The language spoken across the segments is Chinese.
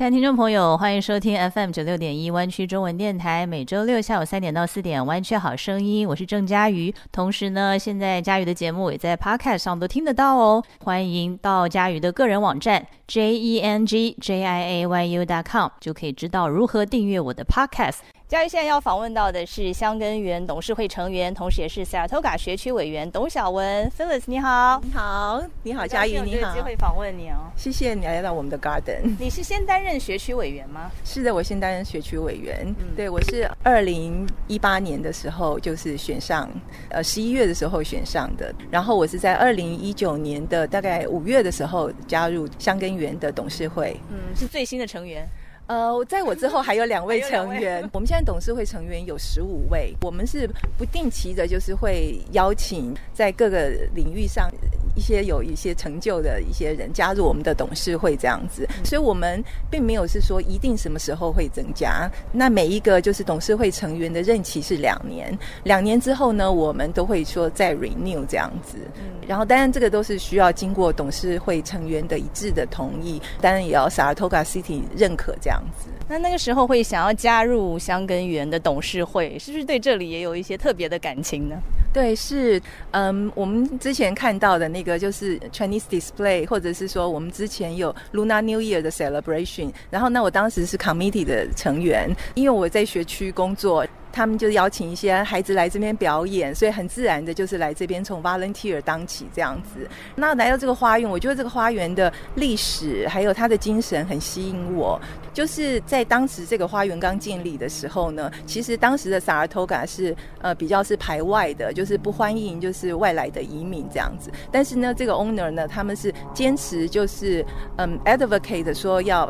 亲爱的听众朋友，欢迎收听 FM 九六点一湾区中文电台，每周六下午三点到四点《湾区好声音》，我是郑佳瑜。同时呢，现在佳瑜的节目也在 Podcast 上都听得到哦。欢迎到佳瑜的个人网站 j e n g j i a y u dot com，就可以知道如何订阅我的 Podcast。嘉义现在要访问到的是香根园董事会成员，同时也是 Saratoga 学区委员董小文 Phyllis，你好，你好，你好，嘉怡，你好，机会访问你哦，谢谢你来到我们的 Garden。你是先担任学区委员吗？是的，我先担任学区委员。对，我是二零一八年的时候就是选上，呃，十一月的时候选上的，然后我是在二零一九年的大概五月的时候加入香根园的董事会，嗯，是最新的成员。呃，在我之后还有两位 成员。我们现在董事会成员有十五位，我们是不定期的，就是会邀请在各个领域上一些有一些成就的一些人加入我们的董事会，这样子。所以，我们并没有是说一定什么时候会增加。那每一个就是董事会成员的任期是两年，两年之后呢，我们都会说再 renew 这样子。然后，当然这个都是需要经过董事会成员的一致的同意，当然也要 Saratoga City 认可这样。那那个时候会想要加入香根园的董事会，是不是对这里也有一些特别的感情呢？对，是，嗯，我们之前看到的那个就是 Chinese Display，或者是说我们之前有 Luna New Year 的 Celebration，然后那我当时是 Committee 的成员，因为我在学区工作。他们就邀请一些孩子来这边表演，所以很自然的就是来这边从 volunteer 当起这样子。那来到这个花园，我觉得这个花园的历史还有它的精神很吸引我。就是在当时这个花园刚建立的时候呢，其实当时的萨尔托嘎是呃比较是排外的，就是不欢迎就是外来的移民这样子。但是呢，这个 owner 呢，他们是坚持就是嗯 advocate 说要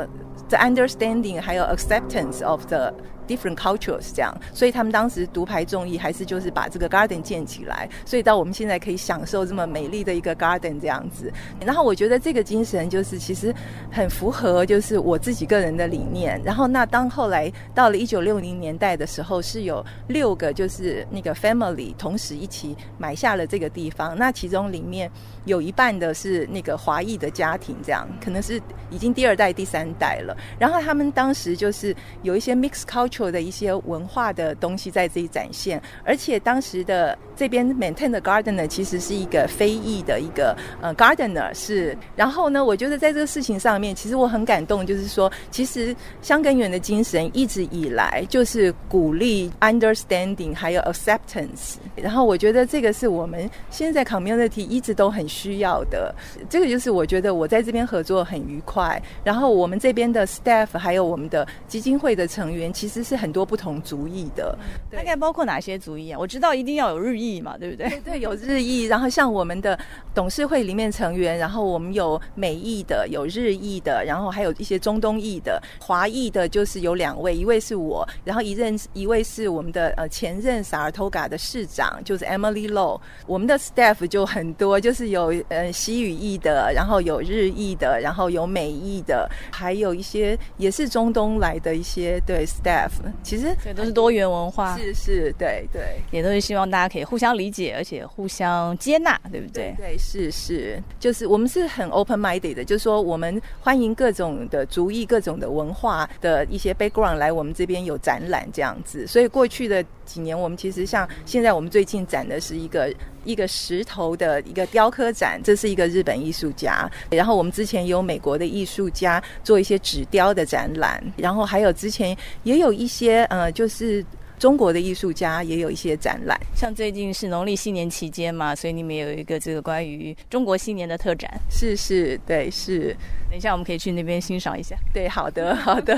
the understanding 还有 acceptance of the different cultures 这样，所以他们当时独排众议，还是就是把这个 garden 建起来，所以到我们现在可以享受这么美丽的一个 garden 这样子。然后我觉得这个精神就是其实很符合就是我自己个人的理念。然后那当后来到了一九六零年代的时候，是有六个就是那个 family 同时一起买下了这个地方，那其中里面有一半的是那个华裔的家庭，这样可能是已经第二代、第三代了。然后他们当时就是有一些 mixed culture。的一些文化的东西在这里展现，而且当时的这边 maintain 的 gardener 其实是一个非裔的一个呃 gardener 是，然后呢，我觉得在这个事情上面，其实我很感动，就是说，其实香根园的精神一直以来就是鼓励 understanding 还有 acceptance，然后我觉得这个是我们现在 community 一直都很需要的，这个就是我觉得我在这边合作很愉快，然后我们这边的 staff 还有我们的基金会的成员其实。是很多不同族裔的，大概包括哪些族裔啊？我知道一定要有日裔嘛，对不对？对，有日裔。然后像我们的董事会里面成员，然后我们有美裔的，有日裔的，然后还有一些中东裔的，华裔的，就是有两位，一位是我，然后一任一位是我们的呃前任萨尔托嘎的市长，就是 Emily Low。我们的 staff 就很多，就是有呃西语裔的，然后有日裔的，然后有美裔的，还有一些也是中东来的一些对 staff。其实这都是多元文化，是是，对对，也都是希望大家可以互相理解，而且互相接纳，对不对？对，是是，就是我们是很 open minded 的，就是说我们欢迎各种的族裔、各种的文化的一些 background 来我们这边有展览这样子。所以过去的几年，我们其实像现在我们最近展的是一个。一个石头的一个雕刻展，这是一个日本艺术家。然后我们之前有美国的艺术家做一些纸雕的展览，然后还有之前也有一些呃，就是中国的艺术家也有一些展览。像最近是农历新年期间嘛，所以你们有一个这个关于中国新年的特展。是是，对是。等一下我们可以去那边欣赏一下。对，好的好的。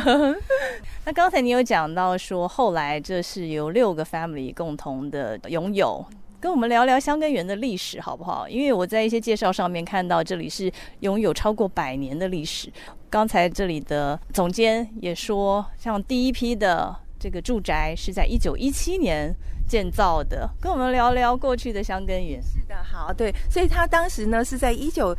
那刚才你有讲到说，后来这是由六个 family 共同的拥有。跟我们聊聊香根园的历史好不好？因为我在一些介绍上面看到，这里是拥有超过百年的历史。刚才这里的总监也说，像第一批的这个住宅是在一九一七年建造的。跟我们聊聊过去的香根园。是的，好，对，所以他当时呢是在一九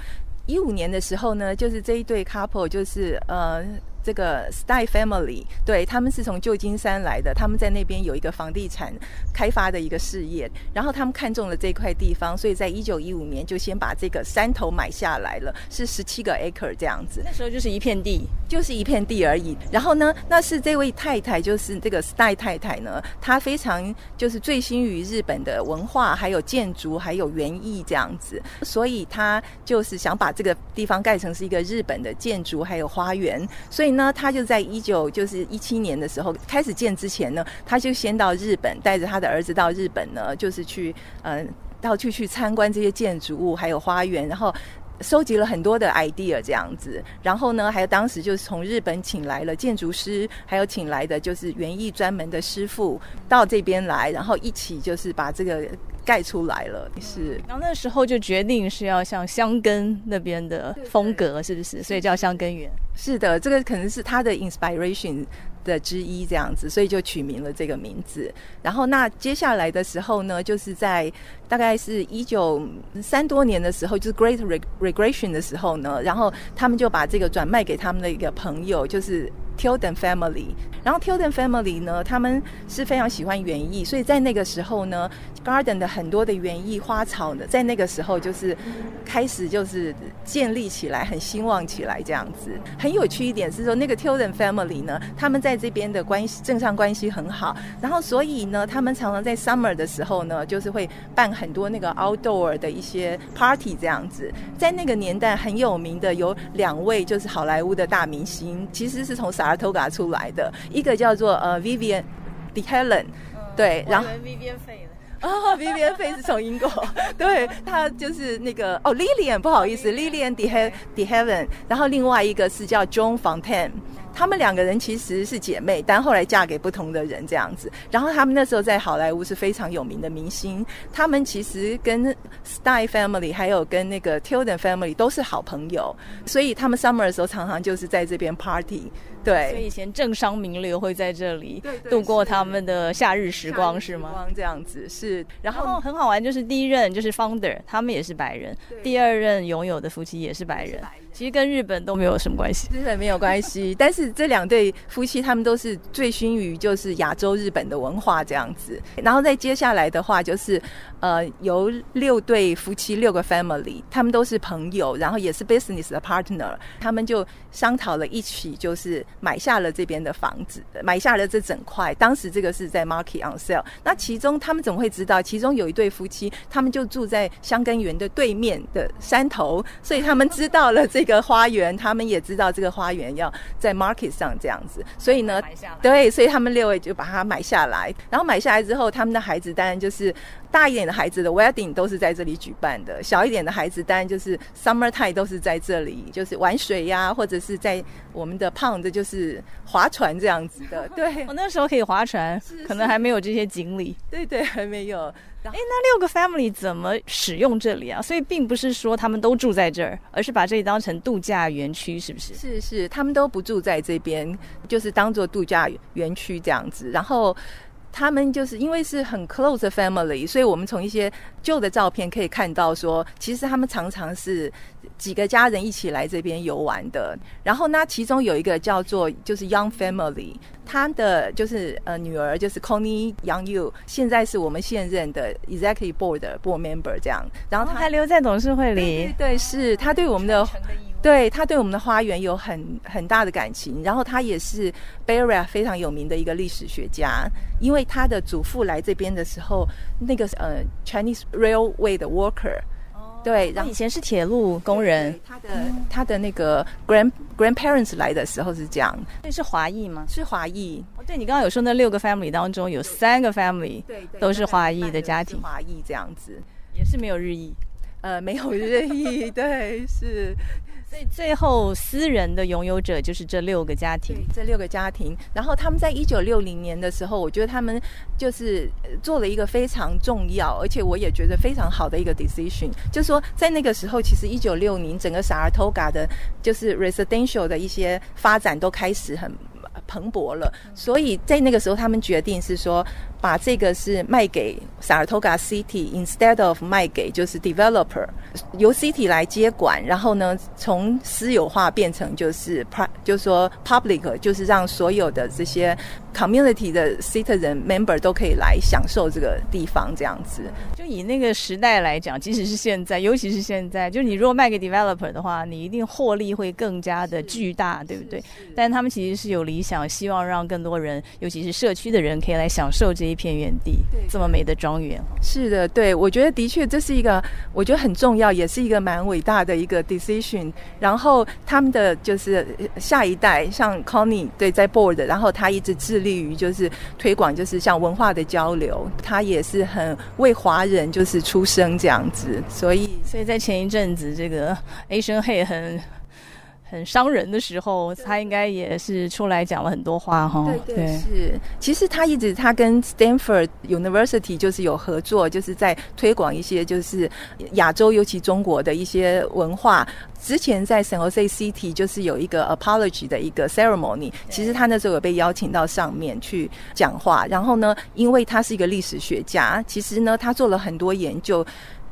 一五年的时候呢，就是这一对 couple 就是呃。这个 Style Family，对他们是从旧金山来的，他们在那边有一个房地产开发的一个事业，然后他们看中了这块地方，所以在一九一五年就先把这个山头买下来了，是十七个 acre 这样子。那时候就是一片地，就是一片地而已。然后呢，那是这位太太，就是这个 Style 太太呢，她非常就是醉心于日本的文化，还有建筑，还有园艺这样子，所以她就是想把这个地方盖成是一个日本的建筑还有花园。所以呢，他就在一九就是一七年的时候开始建之前呢，他就先到日本，带着他的儿子到日本呢，就是去嗯到处去参观这些建筑物还有花园，然后。收集了很多的 idea 这样子，然后呢，还有当时就是从日本请来了建筑师，还有请来的就是园艺专门的师傅到这边来，然后一起就是把这个盖出来了。是，然后那时候就决定是要像香根那边的风格，是不是？所以叫香根园。是的，这个可能是他的 inspiration。的之一这样子，所以就取名了这个名字。然后那接下来的时候呢，就是在大概是一九三多年的时候，就是 Great Regression 的时候呢，然后他们就把这个转卖给他们的一个朋友，就是。Tilden Family，然后 Tilden Family 呢，他们是非常喜欢园艺，所以在那个时候呢，Garden 的很多的园艺花草呢，在那个时候就是开始就是建立起来，很兴旺起来这样子。很有趣一点是说，那个 Tilden Family 呢，他们在这边的关系政上关系很好，然后所以呢，他们常常在 Summer 的时候呢，就是会办很多那个 Outdoor 的一些 Party 这样子。在那个年代很有名的有两位就是好莱坞的大明星，其实是从萨尔托嘎出来的一个叫做呃 Vivian De Helen，对，然后 Vivian Fay 哦，Vivian Fay 是从英国，对，他就是那个哦 Lilian 不好意思，Lilian De De Helen，然后另外一个是叫 John Fontaine。他们两个人其实是姐妹，但后来嫁给不同的人这样子。然后他们那时候在好莱坞是非常有名的明星。他们其实跟 Style Family 还有跟那个 Tilden Family 都是好朋友，所以他们 Summer 的时候常常就是在这边 Party。对，所以以前政商名流会在这里度过他们的夏日时光，是吗？这样子是。然后很好玩，就是第一任就是 Founder，他们也是白人；第二任拥有的夫妻也是白人。其实跟日本都没有什么关系，日本没有关系。但是这两对夫妻，他们都是醉心于就是亚洲日本的文化这样子。然后再接下来的话，就是呃，由六对夫妻六个 family，他们都是朋友，然后也是 business 的 partner，他们就商讨了一起，就是买下了这边的房子，买下了这整块。当时这个是在 market on sale。那其中他们怎么会知道？其中有一对夫妻，他们就住在香根园的对面的山头，所以他们知道了这。个花园，他们也知道这个花园要在 market 上这样子，所以呢，对，所以他们六位就把它买下来。然后买下来之后，他们的孩子当然就是大一点的孩子的 wedding 都是在这里举办的，小一点的孩子当然就是 summer time 都是在这里，就是玩水呀，或者是在我们的 pond 就是划船这样子的。对，我那时候可以划船，可能还没有这些锦鲤。对对，还没有。哎，那六个 family 怎么使用这里啊？所以并不是说他们都住在这儿，而是把这里当成度假园区，是不是？是是，他们都不住在这边，就是当做度假园区这样子。然后他们就是因为是很 close family，所以我们从一些旧的照片可以看到，说其实他们常常是。几个家人一起来这边游玩的，然后呢，其中有一个叫做就是 Young Family，他的就是呃女儿就是 Connie Young You，现在是我们现任的 Executive Board Board Member 这样，然后他还留在董事会里，对，是他对我们的，对他对我们的花园有很很大的感情，然后他也是 Area 非常有名的一个历史学家，因为他的祖父来这边的时候，那个呃 Chinese Railway 的 Worker。对，然后以前是铁路工人，他的他的那个 grand grandparents 来的时候是这样，那是华裔吗？是华裔。哦，对你刚刚有说那六个 family 当中有三个 family，对，都是华裔的家庭，华裔这样子，也是没有日裔，呃，没有日裔，对，是。所以最后，私人的拥有者就是这六个家庭。这六个家庭，然后他们在一九六零年的时候，我觉得他们就是做了一个非常重要，而且我也觉得非常好的一个 decision，就是说在那个时候，其实一九六零整个萨尔托嘎的，就是 residential 的一些发展都开始很蓬勃了，所以在那个时候，他们决定是说，把这个是卖给 Saratoga City，instead of 卖给就是 developer，由 City 来接管，然后呢，从私有化变成就是 p 就是说 public，就是让所有的这些 community 的 citizen member 都可以来享受这个地方，这样子。就以那个时代来讲，即使是现在，尤其是现在，就你如果卖给 developer 的话，你一定获利会更加的巨大，对不对？但他们其实是有理想，希望让更多人，尤其是社区的人，可以来享受这一片园地，这么美的庄园。是的，对，我觉得的确这是一个，我觉得很重要，也是一个蛮伟大的一个 decision。然后他们的就是下一代，像 Connie 对在 board，然后他一直致力于就是推广，就是像文化的交流，他也是很为华人就是出生这样子。所以，所以在前一阵子，这个 Asian Hey 很。很伤人的时候，他应该也是出来讲了很多话哈。对对是，其实他一直他跟 Stanford University 就是有合作，就是在推广一些就是亚洲尤其中国的一些文化。之前在 San Jose City 就是有一个 apology 的一个 ceremony，其实他那时候有被邀请到上面去讲话。然后呢，因为他是一个历史学家，其实呢他做了很多研究。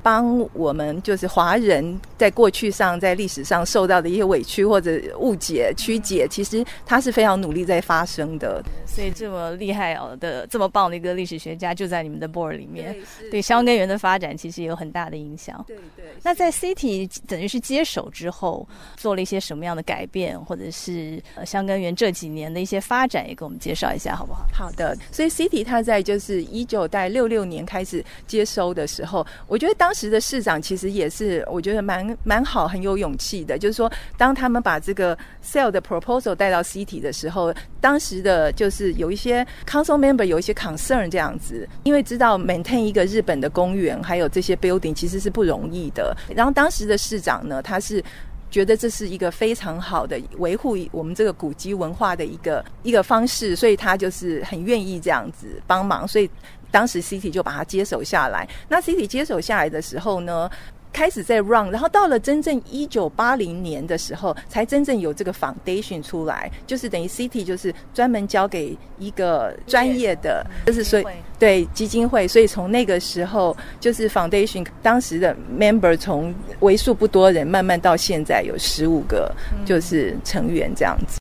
帮我们就是华人在过去上在历史上受到的一些委屈或者误解曲解，其实他是非常努力在发生的。所以这么厉害哦的这么棒的一个历史学家就在你们的 board 里面，对香根源的发展其实有很大的影响。对对。那在 City 等于是接手之后，做了一些什么样的改变，或者是呃香根园这几年的一些发展，也给我们介绍一下好不好？好的。所以 City 它在就是一九代六六年开始接收的时候，我觉得当当时的市长其实也是，我觉得蛮蛮好，很有勇气的。就是说，当他们把这个 sale 的 proposal 带到 City 的时候，当时的就是有一些 council member 有一些 concern 这样子，因为知道 maintain 一个日本的公园还有这些 building 其实是不容易的。然后当时的市长呢，他是觉得这是一个非常好的维护我们这个古迹文化的一个一个方式，所以他就是很愿意这样子帮忙，所以。当时 City 就把它接手下来。那 City 接手下来的时候呢，开始在 run，然后到了真正一九八零年的时候，才真正有这个 foundation 出来，就是等于 City 就是专门交给一个专业的，就是所以对基金会，所以从那个时候就是 foundation 当时的 member 从为数不多人慢慢到现在有十五个就是成员这样子。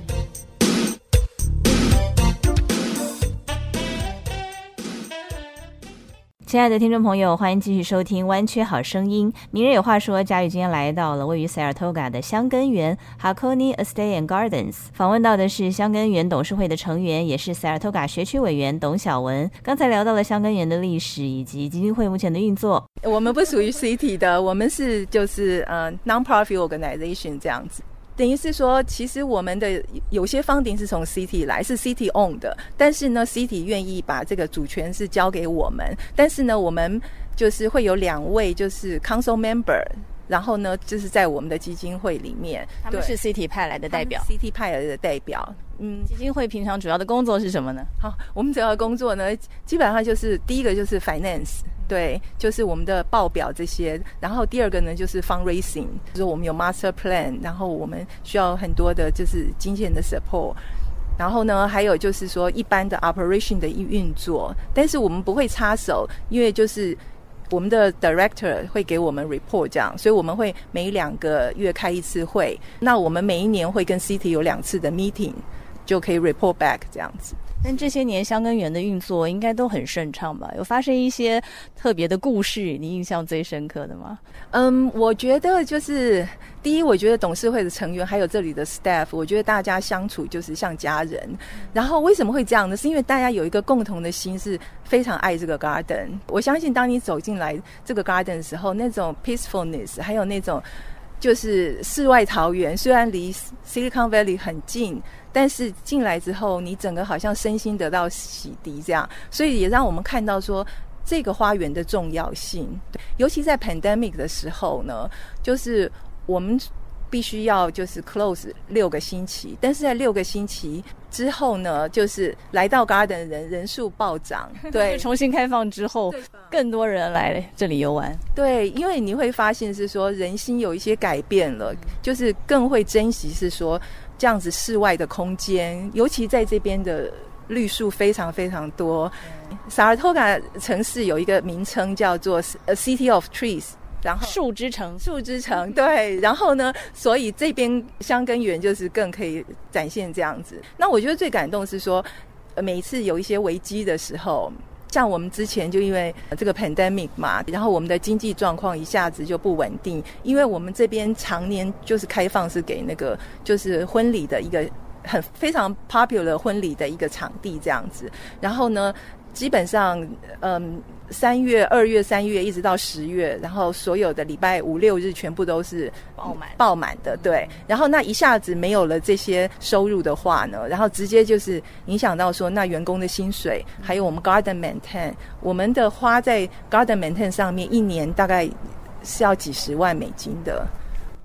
亲爱的听众朋友，欢迎继续收听《弯曲好声音》。名人有话说，佳宇今天来到了位于 Saratoga 的香根园 （Hakone Estate and Gardens），访问到的是香根园董事会的成员，也是 Saratoga 学区委员董小文。刚才聊到了香根园的历史以及基金会目前的运作。我们不属于 City 的，我们是就是呃 Non-profit Organization 这样子。等于是说，其实我们的有些方顶是从 City 来，是 City own 的，但是呢，City 愿意把这个主权是交给我们，但是呢，我们就是会有两位就是 Council Member，然后呢，就是在我们的基金会里面，他们是 City 派来的代表，City 派来的代表。嗯，基金会平常主要的工作是什么呢？好，我们主要的工作呢，基本上就是第一个就是 Finance。对，就是我们的报表这些，然后第二个呢就是 fundraising，就是我们有 master plan，然后我们需要很多的就是金钱的 support，然后呢还有就是说一般的 operation 的运作，但是我们不会插手，因为就是我们的 director 会给我们 report 这样，所以我们会每两个月开一次会，那我们每一年会跟 city 有两次的 meeting，就可以 report back 这样子。但这些年香根园的运作应该都很顺畅吧？有发生一些特别的故事，你印象最深刻的吗？嗯，我觉得就是第一，我觉得董事会的成员还有这里的 staff，我觉得大家相处就是像家人。然后为什么会这样呢？是因为大家有一个共同的心，是非常爱这个 garden。我相信当你走进来这个 garden 的时候，那种 peacefulness，还有那种就是世外桃源，虽然离 Silicon Valley 很近。但是进来之后，你整个好像身心得到洗涤，这样，所以也让我们看到说这个花园的重要性。尤其在 pandemic 的时候呢，就是我们必须要就是 close 六个星期，但是在六个星期之后呢，就是来到 garden 的人人数暴涨，对，重新开放之后，更多人来这里游玩。对，因为你会发现是说人心有一些改变了，就是更会珍惜是说这样子室外的空间，尤其在这边的绿树非常非常多。萨尔托卡城市有一个名称叫做 City of Trees。然后树之城，树之城，对。然后呢，所以这边香根园就是更可以展现这样子。那我觉得最感动是说，每一次有一些危机的时候，像我们之前就因为这个 pandemic 嘛，然后我们的经济状况一下子就不稳定，因为我们这边常年就是开放是给那个就是婚礼的一个很非常 popular 婚礼的一个场地这样子。然后呢，基本上嗯。三月、二月、三月一直到十月，然后所有的礼拜五六日全部都是爆满爆满的，对。然后那一下子没有了这些收入的话呢，然后直接就是影响到说那员工的薪水，还有我们 garden maintain，我们的花在 garden maintain 上面一年大概是要几十万美金的。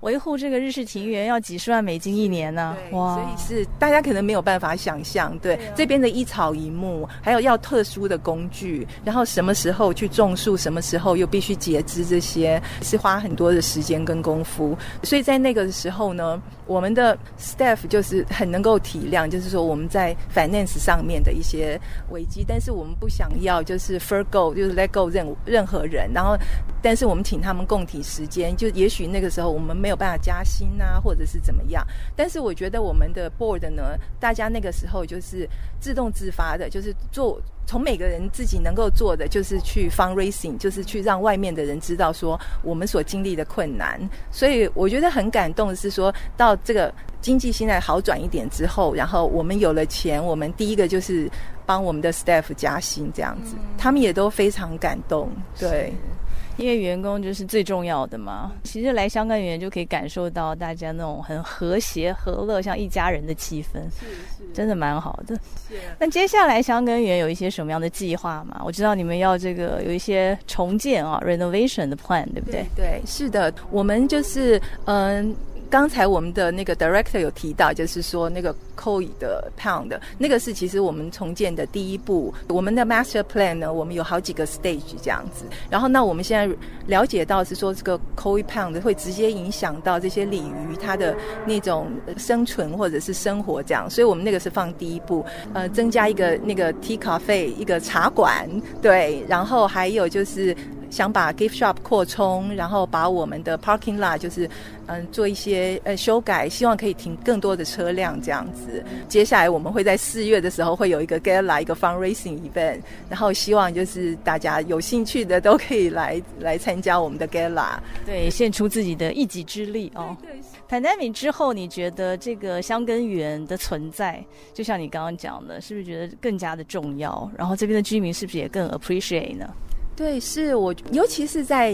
维护这个日式庭园要几十万美金一年呢，哇！所以是大家可能没有办法想象，对这边的一草一木，还有要特殊的工具，然后什么时候去种树，什么时候又必须截枝，这些是花很多的时间跟功夫。所以在那个时候呢，我们的 staff 就是很能够体谅，就是说我们在 finance 上面的一些危机，但是我们不想要就是 forgo，就是 let go 任任何人，然后但是我们请他们共体时间，就也许那个时候我们没有办法加薪啊，或者是怎么样？但是我觉得我们的 board 呢，大家那个时候就是自动自发的，就是做从每个人自己能够做的，就是去 fundraising，就是去让外面的人知道说我们所经历的困难。所以我觉得很感动的是说到这个经济现在好转一点之后，然后我们有了钱，我们第一个就是帮我们的 staff 加薪这样子，他们也都非常感动。对。因为员工就是最重要的嘛。其实来香港园就可以感受到大家那种很和谐、和乐，像一家人的气氛，是是，真的蛮好的。那接下来香港园有一些什么样的计划吗？我知道你们要这个有一些重建啊，renovation 的 plan，对不对？对，是的，我们就是嗯。刚才我们的那个 director 有提到，就是说那个 Koi 的 Pound，那个是其实我们重建的第一步。我们的 Master Plan 呢，我们有好几个 stage 这样子。然后，那我们现在了解到是说，这个 Koi Pound 会直接影响到这些鲤鱼它的那种生存或者是生活这样。所以我们那个是放第一步，呃，增加一个那个 Tea Cafe 一个茶馆，对。然后还有就是想把 Gift Shop 扩充，然后把我们的 Parking Lot 就是。嗯，做一些呃修改，希望可以停更多的车辆这样子。接下来我们会在四月的时候会有一个 gala 一个 fundraising event，然后希望就是大家有兴趣的都可以来来参加我们的 gala，对，献出自己的一己之力哦。pandemic 之后，你觉得这个香根园的存在，就像你刚刚讲的，是不是觉得更加的重要？然后这边的居民是不是也更 appreciate 呢？对，是我，尤其是在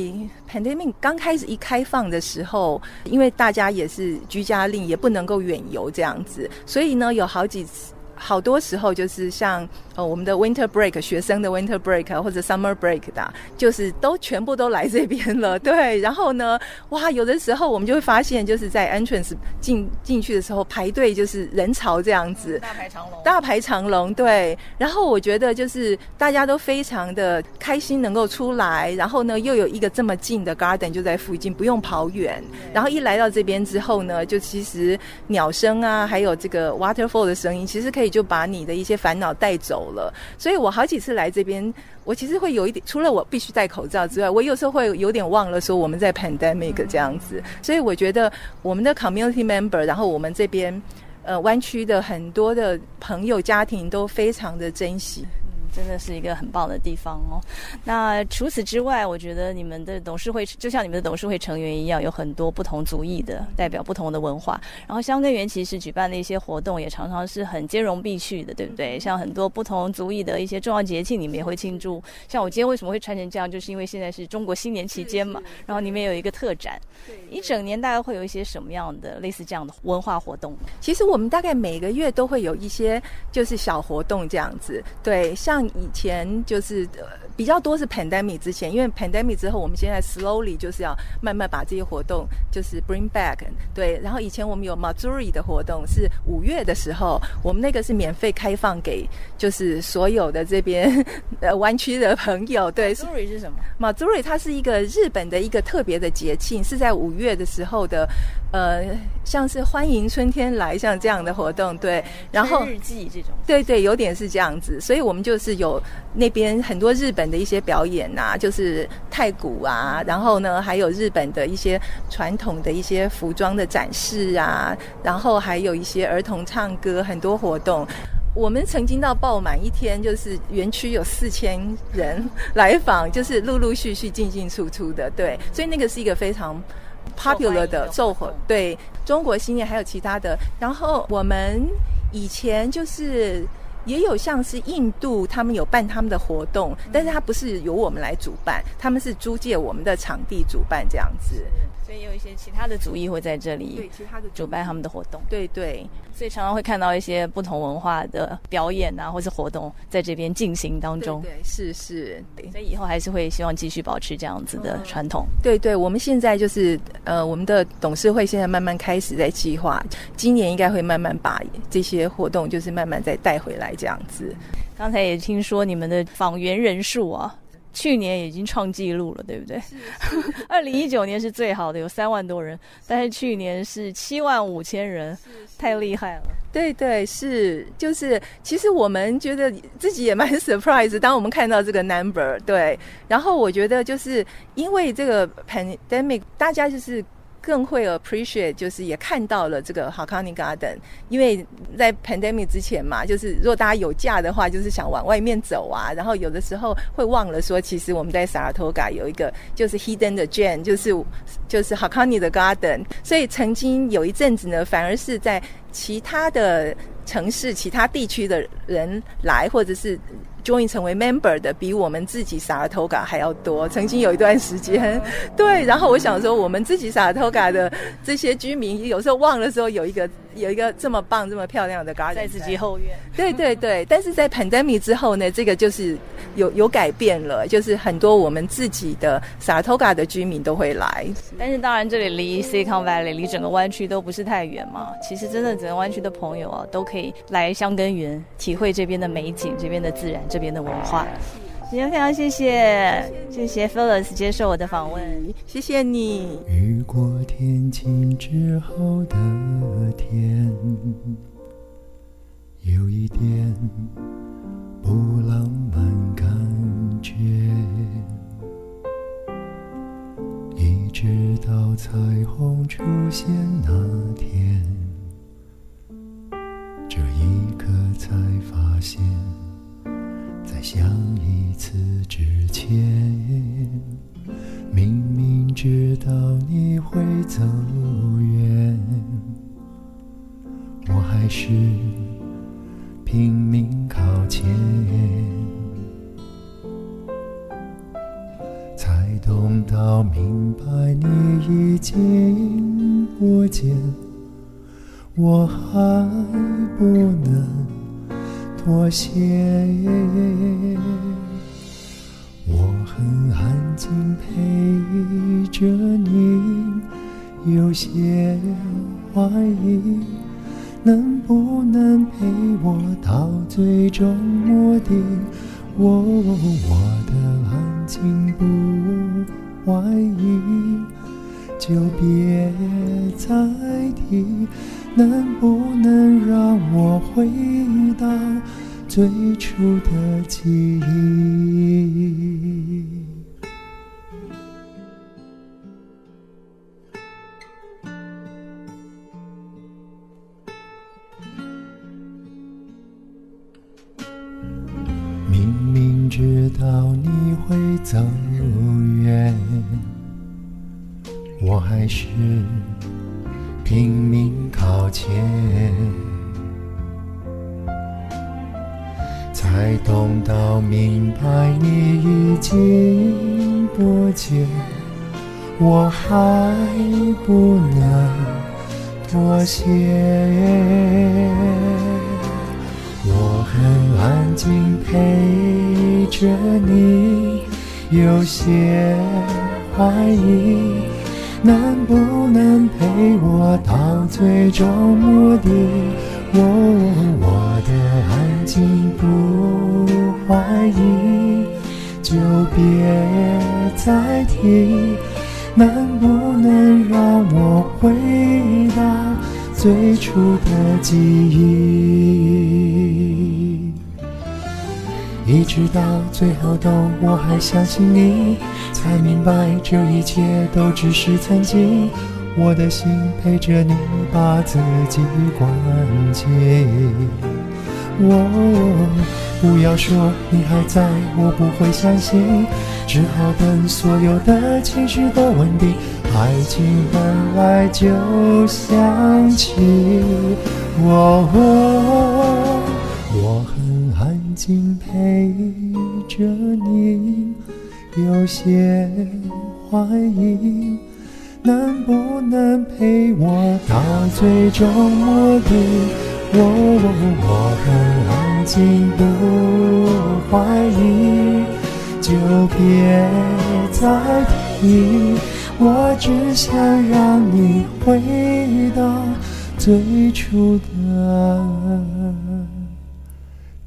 pandemic 刚开始一开放的时候，因为大家也是居家令，也不能够远游这样子，所以呢，有好几次。好多时候就是像呃我们的 winter break 学生的 winter break 或者 summer break 的，就是都全部都来这边了，对。然后呢，哇，有的时候我们就会发现，就是在 entrance 进进去的时候排队就是人潮这样子，大排长龙，大排长龙，对。然后我觉得就是大家都非常的开心能够出来，然后呢又有一个这么近的 garden 就在附近，不用跑远。然后一来到这边之后呢，就其实鸟声啊，还有这个 waterfall 的声音，其实可以。就把你的一些烦恼带走了，所以我好几次来这边，我其实会有一点，除了我必须戴口罩之外，我有时候会有点忘了说我们在 pandemic 这样子，所以我觉得我们的 community member，然后我们这边呃湾区的很多的朋友家庭都非常的珍惜。真的是一个很棒的地方哦。那除此之外，我觉得你们的董事会就像你们的董事会成员一样，有很多不同族裔的代表，不同的文化。然后香根园其实举办的一些活动，也常常是很兼容并蓄的，对不对？像很多不同族裔的一些重要节庆，你们也会庆祝。像我今天为什么会穿成这样，就是因为现在是中国新年期间嘛。然后里面有一个特展，一整年大概会有一些什么样的类似这样的文化活动？其实我们大概每个月都会有一些就是小活动这样子，对，像。以前就是比较多是 pandemic 之前，因为 pandemic 之后，我们现在 slowly 就是要慢慢把这些活动就是 bring back。对，然后以前我们有 Mazuri 的活动，是五月的时候，我们那个是免费开放给就是所有的这边 呃湾区的朋友。对，Mazuri 是什么？Mazuri 它是一个日本的一个特别的节庆，是在五月的时候的，呃，像是欢迎春天来像这样的活动。对，然后日记这种，对对，有点是这样子，所以我们就是有那边很多日本的一些表演呐，就是太鼓啊，然后呢，还有日本的一些传统的一些服装的展示啊，然后还有一些儿童唱歌，很多活动。我们曾经到爆满一天，就是园区有四千人来访，就是陆陆续续进进出出的，对，所以那个是一个非常 popular 的奏活，对中国新年还有其他的。然后我们以前就是也有像是印度，他们有办他们的活动，但是他不是由我们来主办，他们是租借我们的场地主办这样子。也有一些其他的主义会在这里，对其他的主办他们的活动，对对，所以常常会看到一些不同文化的表演啊，或是活动在这边进行当中。对，是是，所以以后还是会希望继续保持这样子的传统。对对，我们现在就是呃，我们的董事会现在慢慢开始在计划，今年应该会慢慢把这些活动就是慢慢再带回来这样子。刚才也听说你们的访员人数啊。去年已经创纪录了，对不对？二零一九年是最好的，有三万多人，但是去年是七万五千人，太厉害了。对对，是就是，其实我们觉得自己也蛮 surprise，当我们看到这个 number，对，然后我觉得就是因为这个 pandemic，大家就是。更会 appreciate，就是也看到了这个 h a k a n i Garden，因为在 pandemic 之前嘛，就是如果大家有假的话，就是想往外面走啊，然后有的时候会忘了说，其实我们在 Saratoga 有一个就是 hidden 的卷就是就是 h a k a n i 的 Garden，所以曾经有一阵子呢，反而是在其他的城市、其他地区的人来，或者是。Join 成为 member 的比我们自己萨拉托嘎还要多。曾经有一段时间，对。然后我想说，我们自己萨拉托嘎的这些居民，有时候忘了说有一个有一个这么棒、这么漂亮的 garden 在自己后院。对对对。但是在 pandemic 之后呢，这个就是有有改变了，就是很多我们自己的萨拉托嘎的居民都会来。但是当然，这里离 Silicon Valley 离整个湾区都不是太远嘛。其实真的整个湾区的朋友啊，都可以来香根园体会这边的美景，这边的自然。这边的文化，今天非常谢谢，谢谢 Phyllis 接受我的访问，谢谢你。雨过天晴之后的天，有一点不浪漫感觉，一直到彩虹出现那天，这一刻才发现。想一次之前，明明知道你会走远，我还是拼命靠前，才懂到明白你已经不见，我还不能。妥协，我很安静陪着你，有些怀疑能不能陪我到最终目的。我我的安静不怀疑，就别再提。能不能让我回到最初的记忆？明明知道你会走远，我还是。拼命靠前，才懂到明白你已经不见，我还不能妥协。我很安静陪着你，有些怀疑，能不能陪我到最终目的？哦，我的安静不怀疑，就别再提，能不能让我回到最初的记忆？一直到最后都我还相信你，才明白这一切都只是曾经。我的心陪着你，把自己关紧。哦，不要说你还在，我不会相信。只好等所有的情绪都稳定，爱情本来就像气。哦，安静陪着你，有些怀疑。能不能陪我到最终目的？我我很安静，不怀疑，就别再提。我只想让你回到最初的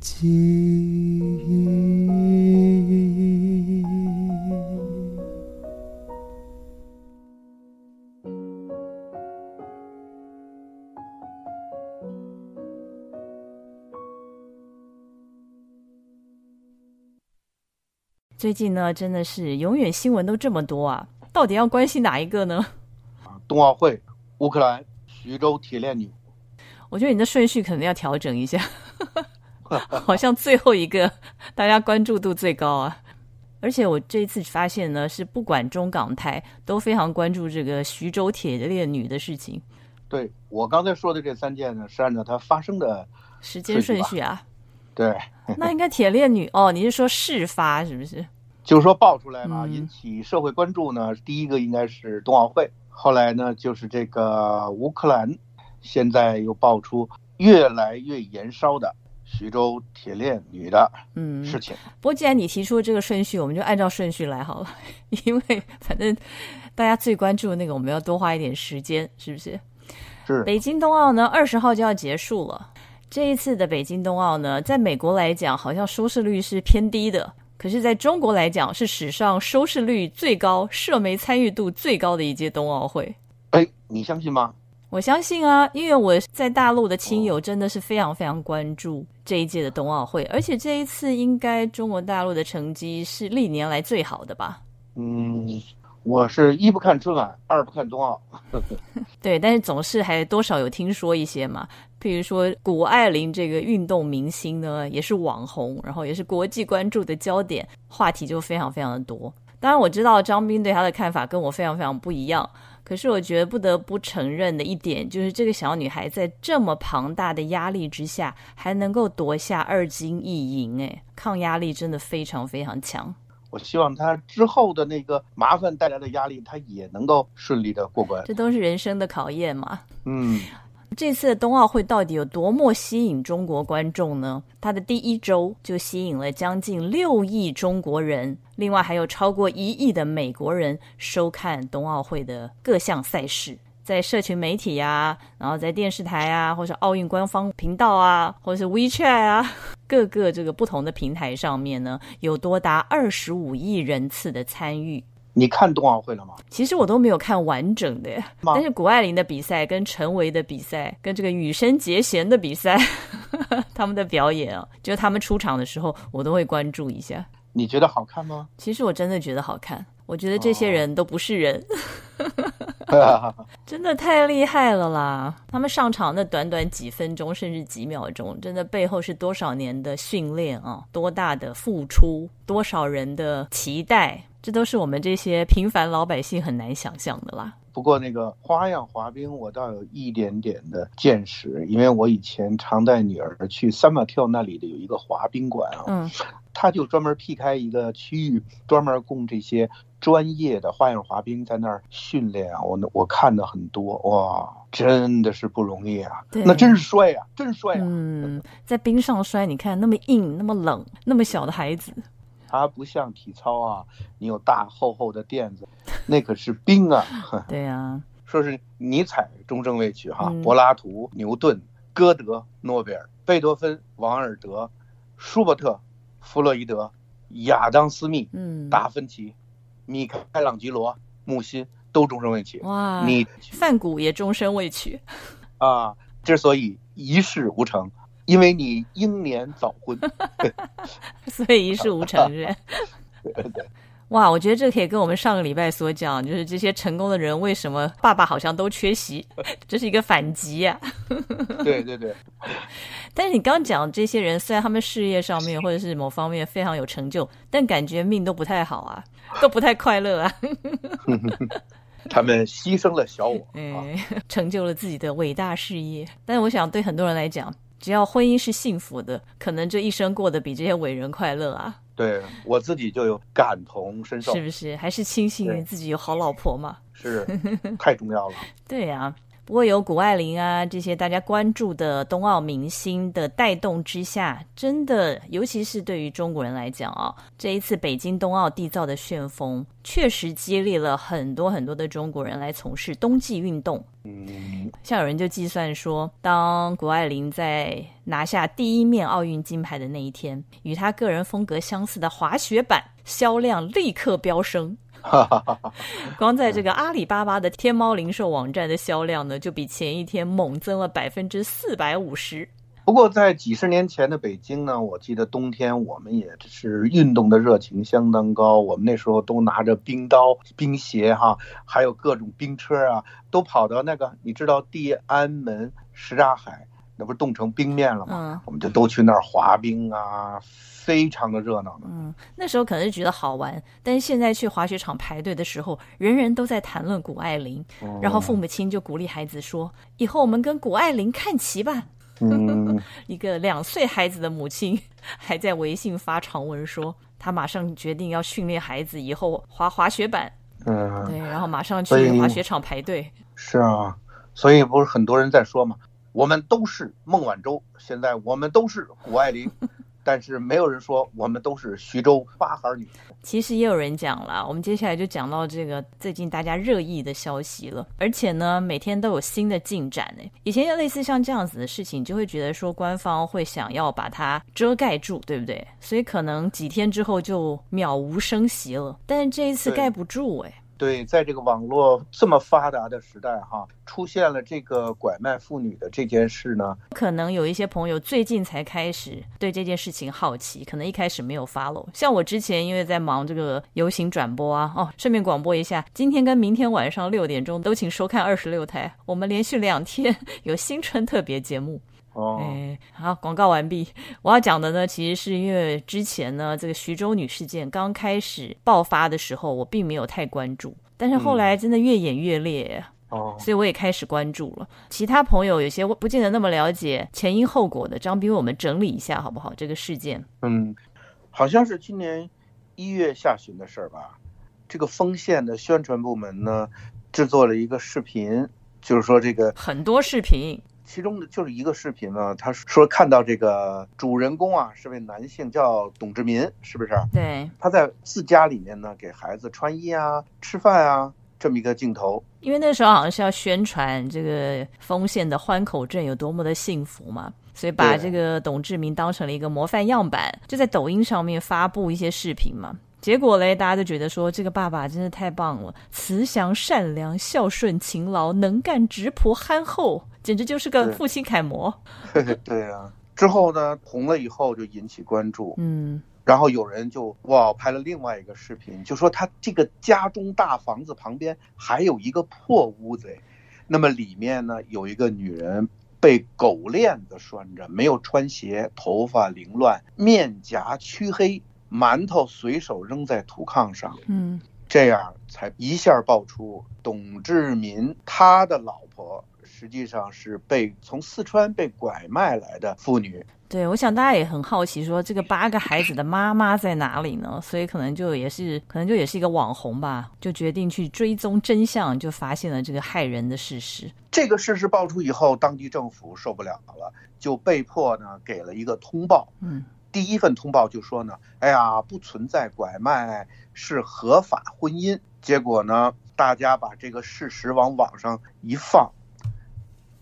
记忆。最近呢，真的是永远新闻都这么多啊，到底要关心哪一个呢？冬奥会，乌克兰徐州铁链女。我觉得你的顺序可能要调整一下，好像最后一个 大家关注度最高啊。而且我这一次发现呢，是不管中港台都非常关注这个徐州铁链女的事情。对我刚才说的这三件呢，是按照它发生的时间顺序啊。对，那应该铁链女哦？你是说事发是不是？就是说爆出来嘛，引起社会关注呢。第一个应该是冬奥会，后来呢就是这个乌克兰，现在又爆出越来越延烧的徐州铁链女的嗯事情。不过既然你提出这个顺序，我们就按照顺序来好了，因为反正大家最关注的那个，我们要多花一点时间，是不是？是。北京冬奥呢，二十号就要结束了。这一次的北京冬奥呢，在美国来讲好像收视率是偏低的，可是在中国来讲是史上收视率最高、社媒参与度最高的一届冬奥会。哎，你相信吗？我相信啊，因为我在大陆的亲友真的是非常非常关注这一届的冬奥会，而且这一次应该中国大陆的成绩是历年来最好的吧？嗯。我是一不看春晚，二不看冬奥。对，但是总是还多少有听说一些嘛。譬如说，谷爱凌这个运动明星呢，也是网红，然后也是国际关注的焦点，话题就非常非常的多。当然，我知道张斌对他的看法跟我非常非常不一样。可是，我觉得不得不承认的一点，就是这个小女孩在这么庞大的压力之下，还能够夺下二金一银，哎，抗压力真的非常非常强。我希望她之后的那个麻烦带来的压力，她也能够顺利的过关。这都是人生的考验嘛。嗯，这次的冬奥会到底有多么吸引中国观众呢？它的第一周就吸引了将近六亿中国人，另外还有超过一亿的美国人收看冬奥会的各项赛事。在社群媒体啊，然后在电视台啊，或者奥运官方频道啊，或者是 WeChat 啊，各个这个不同的平台上面呢，有多达二十五亿人次的参与。你看冬奥会了吗？其实我都没有看完整的，但是谷爱凌的比赛、跟陈维的比赛、跟这个羽生结弦的比赛，他们的表演啊，就他们出场的时候，我都会关注一下。你觉得好看吗？其实我真的觉得好看。我觉得这些人都不是人，真的太厉害了啦！他们上场那短短几分钟，甚至几秒钟，真的背后是多少年的训练啊，多大的付出，多少人的期待，这都是我们这些平凡老百姓很难想象的啦。不过那个花样滑冰，我倒有一点点的见识，因为我以前常带女儿去三马跳那里的有一个滑冰馆啊，嗯，他就专门辟开一个区域，专门供这些专业的花样滑冰在那儿训练啊。我我看的很多哇。真的是不容易啊！那真是摔呀、真摔呀、嗯，在冰上摔，你看那么硬、那么冷、那么小的孩子，它不像体操啊，你有大厚厚的垫子，那可是冰啊！对呀、说是尼采终生未娶哈，嗯。柏拉图、牛顿、歌德、诺贝尔、贝多芬、王尔德、舒伯特、弗洛伊德、亚当·斯密、嗯，达芬奇、米开朗基罗、木心都终身未娶。哇，你范谷也终身未娶，啊，之所以一事无成，因为你英年早婚。所以一事无成，是哇，我觉得这可以跟我们上个礼拜所讲，就是这些成功的人为什么爸爸好像都缺席，这是一个反击呀、对对对，但是你刚讲这些人，虽然他们事业上面或者是某方面非常有成就，但感觉命都不太好啊，都不太快乐啊，他们牺牲了小我啊。哎，成就了自己的伟大事业。但是我想，对很多人来讲，只要婚姻是幸福的，可能这一生过得比这些伟人快乐啊，对我自己就有感同身受是，不是？还是庆幸自己有好老婆嘛？是太重要了。对呀、不过有谷爱凌啊这些大家关注的冬奥明星的带动之下，真的，尤其是对于中国人来讲啊，这一次北京冬奥缔造的旋风，确实激励了很多很多的中国人来从事冬季运动。嗯，像有人就计算说，当谷爱凌在拿下第一面奥运金牌的那一天，与她个人风格相似的滑雪板销量立刻飙升。哈哈哈哈。光在这个阿里巴巴的天猫零售网站的销量呢，就比前一天猛增了百分之四百五十。不过在几十年前的北京呢，我记得冬天我们也是运动的热情相当高，我们那时候都拿着冰刀、冰鞋哈，还有各种冰车啊，都跑到那个你知道地安门什刹海，那不是冻成冰面了吗？嗯我们就都去那儿滑冰啊，非常的热闹的。嗯，那时候可能是觉得好玩，但是现在去滑雪场排队的时候，人人都在谈论谷爱凌，然后父母亲就鼓励孩子说：“以后我们跟谷爱凌看齐吧。”嗯，一个两岁孩子的母亲 还在微信发长文说，她马上决定要训练孩子以后滑滑雪板，嗯，对，然后马上去滑雪场排队。是啊，所以不是很多人在说嘛，我们都是孟晚舟，现在我们都是谷爱凌，但是没有人说我们都是徐州八孩女。其实也有人讲了，我们接下来就讲到这个最近大家热议的消息了，而且呢，每天都有新的进展呢。以前类似像这样子的事情，就会觉得说官方会想要把它遮盖住，对不对？所以可能几天之后就渺无声息了。但是这一次盖不住哎。对，在这个网络这么发达的时代，哈，出现了这个拐卖妇女的这件事呢，可能有一些朋友最近才开始对这件事情好奇，可能一开始没有 follow。像我之前因为在忙这个游行转播啊，哦，顺便广播一下，今天跟明天晚上六点钟都请收看二十六台，我们连续两天 有新春特别节目。哦，哎，好，广告完毕。我要讲的呢，其实是因为之前呢，这个徐州女事件刚开始爆发的时候，我并没有太关注，但是后来真的越演越烈。哦，所以我也开始关注了。其他朋友有些不见得那么了解前因后果的，张斌我们整理一下好不好？这个事件，嗯，好像是今年一月下旬的事儿吧。这个丰县的宣传部门呢，制作了一个视频，就是说这个很多视频，其中的就是一个视频呢，他说看到这个主人公啊是位男性，叫董志民，是不是？对，他在自家里面呢给孩子穿衣啊、吃饭啊这么一个镜头。因为那时候好像是要宣传这个丰县的欢口镇有多么的幸福嘛。所以把这个董志明当成了一个模范样板，就在抖音上面发布一些视频嘛。结果嘞，大家都觉得说这个爸爸真的太棒了，慈祥、善良、孝顺、勤劳、能干、直朴、憨厚，简直就是个父亲楷模。对啊，之后呢红了以后就引起关注，嗯，然后有人就哇拍了另外一个视频，就说他这个家中大房子旁边还有一个破屋子，那么里面呢有一个女人被狗链子拴着，没有穿鞋，头发凌乱，面颊黢黑，馒头随手扔在土炕上，嗯，这样才一下爆出董志民他的老婆是实际上是被从四川被拐卖来的妇女。对，我想大家也很好奇，说这个八个孩子的妈妈在哪里呢？所以可能就也是，可能就也是一个网红吧，就决定去追踪真相，就发现了这个害人的事实。这个事实爆出以后，当地政府受不了了，就被迫呢给了一个通报。嗯，第一份通报就说呢，哎呀，不存在拐卖，是合法婚姻。结果呢，大家把这个事实往网上一放，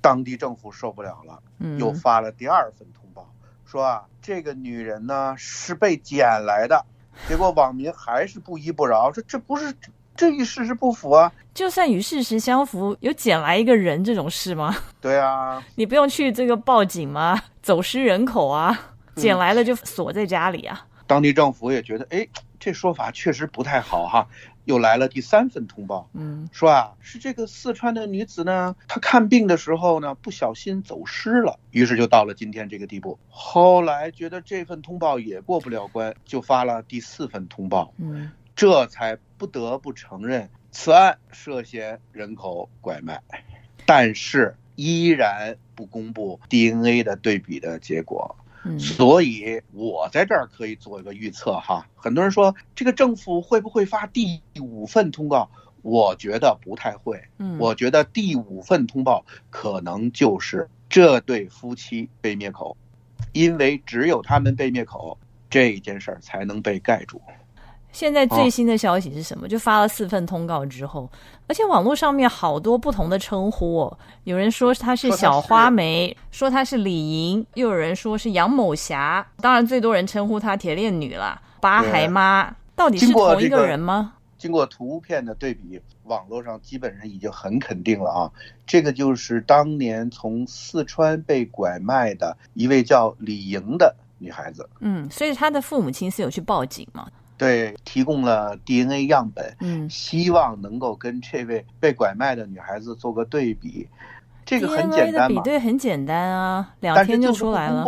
当地政府受不了了，嗯，又发了第二份通报，说啊，这个女人呢是被捡来的。结果网民还是不依不饶，说这不是这与事实不符啊。就算与事实相符，有捡来一个人这种事吗？对啊，你不用去这个报警吗？走失人口啊，捡来了就锁在家里啊。当地政府也觉得，哎，这说法确实不太好哈。又来了第三份通报，嗯，说啊，是这个四川的女子呢，她看病的时候呢，不小心走失了，于是就到了今天这个地步。后来觉得这份通报也过不了关，就发了第四份通报，嗯，这才不得不承认此案涉嫌人口拐卖，但是依然不公布 DNA 的对比的结果。嗯，所以我在这儿可以做一个预测哈。很多人说这个政府会不会发第五份通告？我觉得不太会。嗯，我觉得第五份通报可能就是这对夫妻被灭口，因为只有他们被灭口，这件事儿才能被盖住。现在最新的消息是什么？就发了四份通告之后，而且网络上面好多不同的称呼哦。有人说她是小花梅，说她是李莹，又有人说是杨某霞。当然，最多人称呼她铁链女了，八孩妈。到底是同一个人吗？经过图片的对比，网络上基本上已经很肯定了啊，这个就是当年从四川被拐卖的一位叫李莹的女孩子。嗯，所以她的父母亲是有去报警吗？对，提供了 DNA 样本，嗯，希望能够跟这位被拐卖的女孩子做个对比。这个很简单嘛，比对很简单啊，两天就出来了。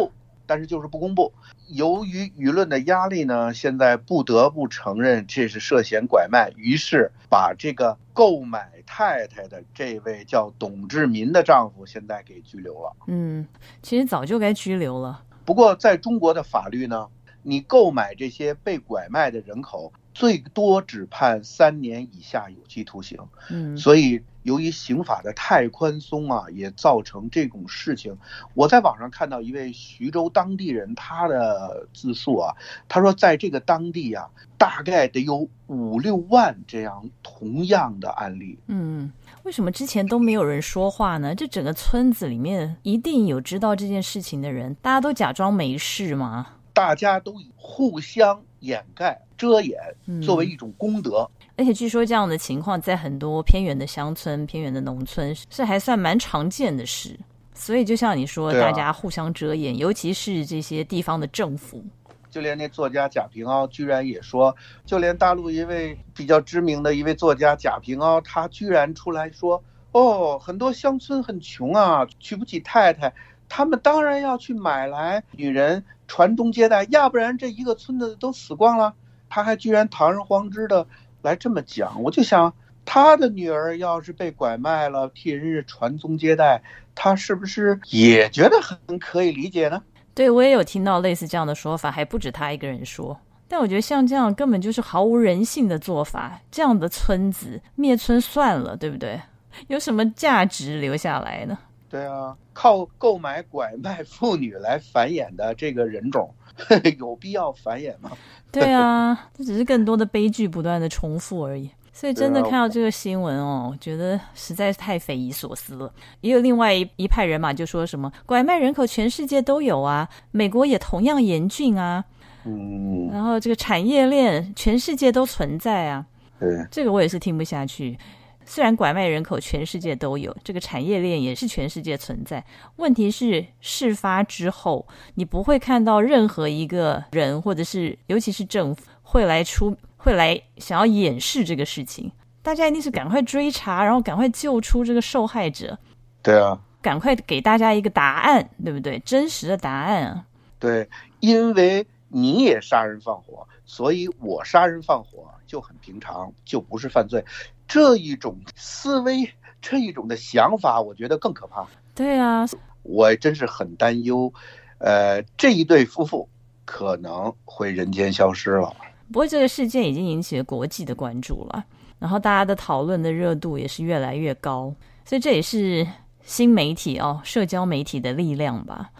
但是就是不公布。由于舆论的压力呢，现在不得不承认这是涉嫌拐卖，于是把这个购买太太的这位叫董志民的丈夫现在给拘留了。嗯，其实早就该拘留了。不过在中国的法律呢？你购买这些被拐卖的人口，最多只判三年以下有期徒刑。嗯，所以由于刑法的太宽松啊，也造成这种事情。我在网上看到一位徐州当地人，他的自述啊，他说在这个当地啊，大概得有五六万这样同样的案例。嗯，为什么之前都没有人说话呢？这整个村子里面一定有知道这件事情的人，大家都假装没事吗？大家都以互相掩盖、遮掩，作为一种功德。而且据说这样的情况在很多偏远的乡村、偏远的农村是还算蛮常见的事。所以就像你说，大家互相遮掩，尤其是这些地方的政府。就连那作家贾平凹居然也说，就连大陆一位比较知名的一位作家贾平凹，他居然出来说：“哦，很多乡村很穷啊，娶不起太太。”他们当然要去买来女人传宗接代，要不然这一个村子都死光了。他还居然堂而皇之的来这么讲，我就想，他的女儿要是被拐卖了，替人家传宗接代，他是不是也觉得很可以理解呢？对，我也有听到类似这样的说法，还不止他一个人说。但我觉得像这样根本就是毫无人性的做法，这样的村子灭村算了，对不对？有什么价值留下来呢？对啊，靠购买拐卖妇女来繁衍的这个人种，有必要繁衍吗？对啊，这只是更多的悲剧不断的重复而已。所以真的看到这个新闻哦，我觉得实在是太匪夷所思了。也有另外一一派人马就说什么拐卖人口全世界都有啊，美国也同样严峻啊。嗯，然后这个产业链全世界都存在啊。对，这个我也是听不下去。虽然拐卖人口全世界都有，这个产业链也是全世界存在。问题是事发之后，你不会看到任何一个人，或者是尤其是政府会来出，会来想要掩饰这个事情。大家一定是赶快追查，然后赶快救出这个受害者。对啊，赶快给大家一个答案，对不对？真实的答案啊。对，因为你也杀人放火，所以我杀人放火就很平常，就不是犯罪。这一种思维这一种的想法，我觉得更可怕。对啊，我真是很担忧，呃，这一对夫妇可能会人间消失了。不过这个事件已经引起了国际的关注了，然后大家的讨论的热度也是越来越高，所以这也是新媒体哦，社交媒体的力量吧。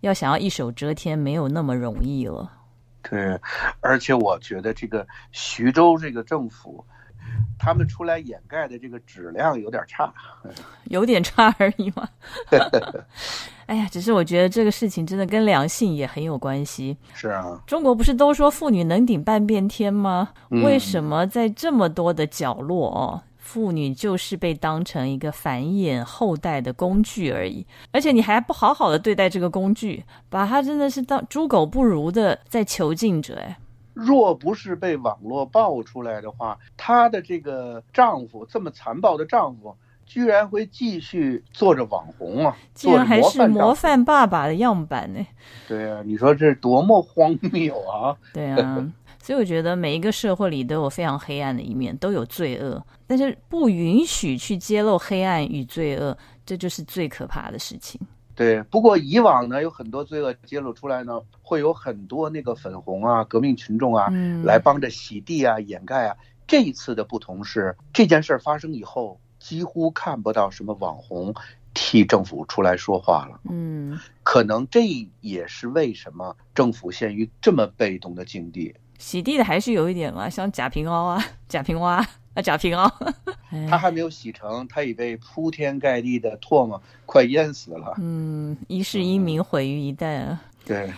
要想要一手遮天，没有那么容易了。对，而且我觉得这个徐州这个政府，他们出来掩盖的这个质量有点差，有点差而已嘛。哎呀，只是我觉得这个事情真的跟良性也很有关系。是啊，中国不是都说妇女能顶半边天吗？为什么在这么多的角落哦？妇女就是被当成一个繁衍后代的工具而已，而且你还不好好的对待这个工具，把它真的是当猪狗不如的在囚禁着。哎，若不是被网络爆出来的话，她的这个丈夫这么残暴的丈夫，居然会继续做着网红啊，竟然还是模范爸爸的样板呢？对啊，你说这多么荒谬啊！对啊。所以我觉得每一个社会里都有非常黑暗的一面，都有罪恶，但是不允许去揭露黑暗与罪恶，这就是最可怕的事情。对，不过以往呢，有很多罪恶揭露出来呢，会有很多那个粉红啊、革命群众啊，嗯来帮着洗地啊、掩盖啊。这一次的不同是，这件事发生以后，几乎看不到什么网红替政府出来说话了。嗯，可能这也是为什么政府陷于这么被动的境地。洗地的还是有一点嘛，像贾平凹啊、贾平凹啊、贾平凹，他还没有洗成，他已被铺天盖地的唾沫快淹死了。嗯，一世英名毁于一旦啊。对，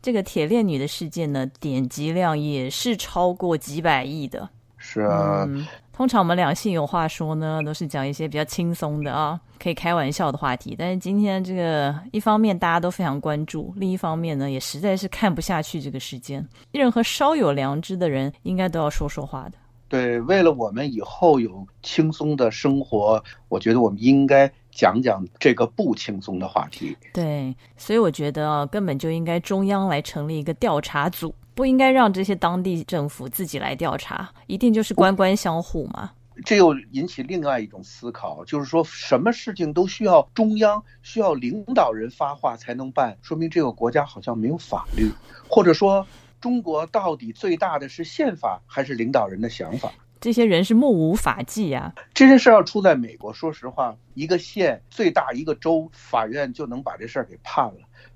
这个铁链女的事件呢，点击量也是超过几百亿的。是啊。通常我们两性有话说呢，都是讲一些比较轻松的啊，可以开玩笑的话题。但是今天这个一方面大家都非常关注，另一方面呢，也实在是看不下去这个事件。任何稍有良知的人，应该都要说说话的。对，为了我们以后有轻松的生活，我觉得我们应该讲讲这个不轻松的话题。对，所以我觉得啊，根本就应该中央来成立一个调查组。不应该让这些当地政府自己来调查，一定就是官官相护嘛？这又引起另外一种思考，就是说什么事情都需要中央、需要领导人发话才能办，说明这个国家好像没有法律，或者说中国到底最大的是宪法还是领导人的想法？这些人是目无法纪啊！这件事要出在美国，说实话，一个县最大一个州法院就能把这事儿给判了。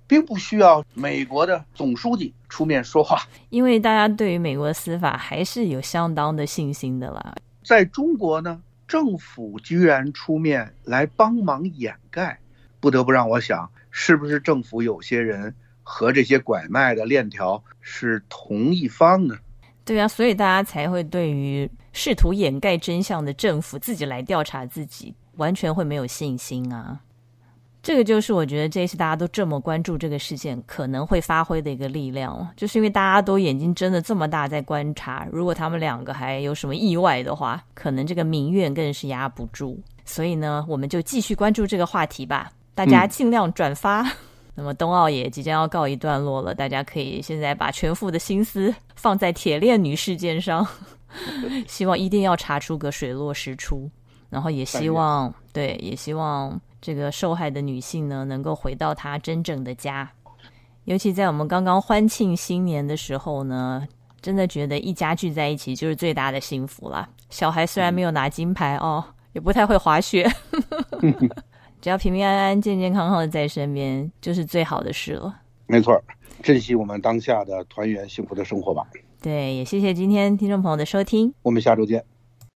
并不需要美国的总书记出面说话，因为大家对于美国司法还是有相当的信心的啦。在中国呢，政府居然出面来帮忙掩盖，不得不让我想，是不是政府有些人和这些拐卖的链条是同一方呢？对啊，所以大家才会对于试图掩盖真相的政府自己来调查自己，完全会没有信心啊。这个就是我觉得这次大家都这么关注这个事件可能会发挥的一个力量，就是因为大家都眼睛睁得这么大在观察，如果他们两个还有什么意外的话，可能这个民怨更是压不住。所以呢，我们就继续关注这个话题吧，大家尽量转发。那么冬奥也即将要告一段落了，大家可以现在把全副的心思放在铁链女事件上，希望一定要查出个水落石出，然后也希望对，也希望。这个受害的女性呢，能够回到她真正的家。尤其在我们刚刚欢庆新年的时候呢，真的觉得一家聚在一起就是最大的幸福了。小孩虽然没有拿金牌哦，也不太会滑雪，只要平平安安、健健康康的在身边，就是最好的事了。没错，珍惜我们当下的团圆幸福的生活吧。对，也谢谢今天听众朋友的收听，我们下周见。